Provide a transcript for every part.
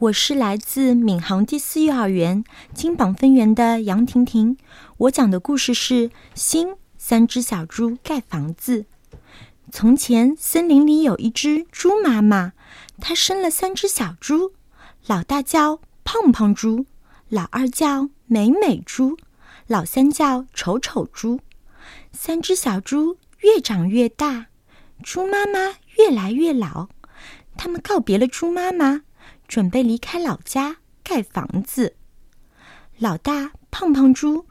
我是来自闵行第四幼儿园金榜分园的杨婷婷。我讲的故事是《新三只小猪盖房子》。从前，森林里有一只猪妈妈，它生了三只小猪，老大叫胖胖猪，老二叫美美猪，老三叫丑丑猪。三只小猪越长越大，猪妈妈越来越老，他们告别了猪妈妈。准备离开老家盖房子。老大胖胖猪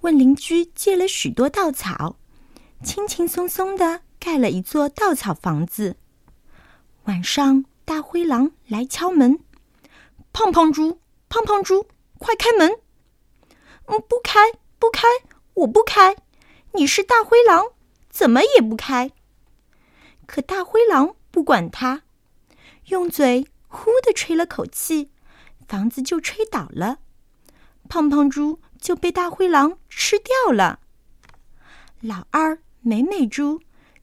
问邻居借了许多稻草，轻轻松松的盖了一座稻草房子。晚上，大灰狼来敲门：“胖胖猪，胖胖猪，快开门！”“嗯，不开，不开，我不开。你是大灰狼，怎么也不开。”可大灰狼不管他，用嘴。呼的吹了口气，房子就吹倒了，胖胖猪就被大灰狼吃掉了。老二美美猪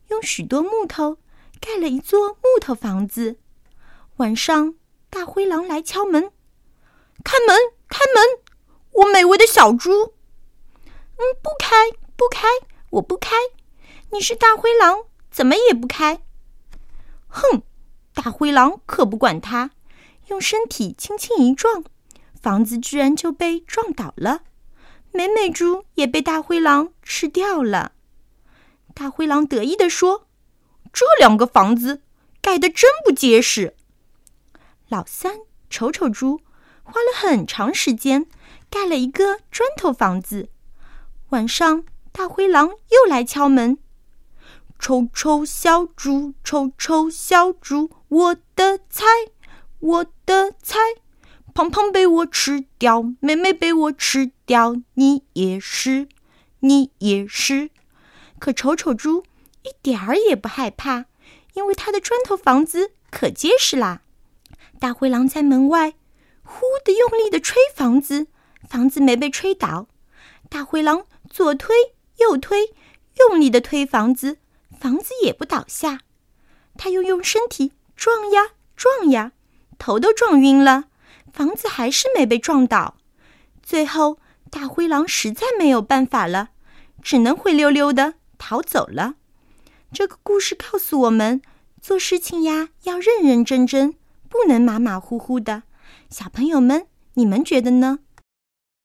用许多木头盖了一座木头房子。晚上，大灰狼来敲门：“开门，开门！我美味的小猪。”“嗯，不开，不开，我不开。你是大灰狼，怎么也不开。”“哼！”大灰狼可不管他，用身体轻轻一撞，房子居然就被撞倒了。美美猪也被大灰狼吃掉了。大灰狼得意地说：“这两个房子盖得真不结实。”老三丑丑猪花了很长时间盖了一个砖头房子。晚上，大灰狼又来敲门。丑丑小猪，丑丑小猪，我的菜，我的菜，胖胖被我吃掉，妹妹被我吃掉，你也是，你也是。可丑丑猪一点儿也不害怕，因为他的砖头房子可结实啦。大灰狼在门外呼的用力的吹房子，房子没被吹倒。大灰狼左推右推，用力的推房子。房子也不倒下，他又用身体撞呀撞呀，头都撞晕了，房子还是没被撞倒。最后，大灰狼实在没有办法了，只能灰溜溜的逃走了。这个故事告诉我们，做事情呀要认认真真，不能马马虎虎的。小朋友们，你们觉得呢？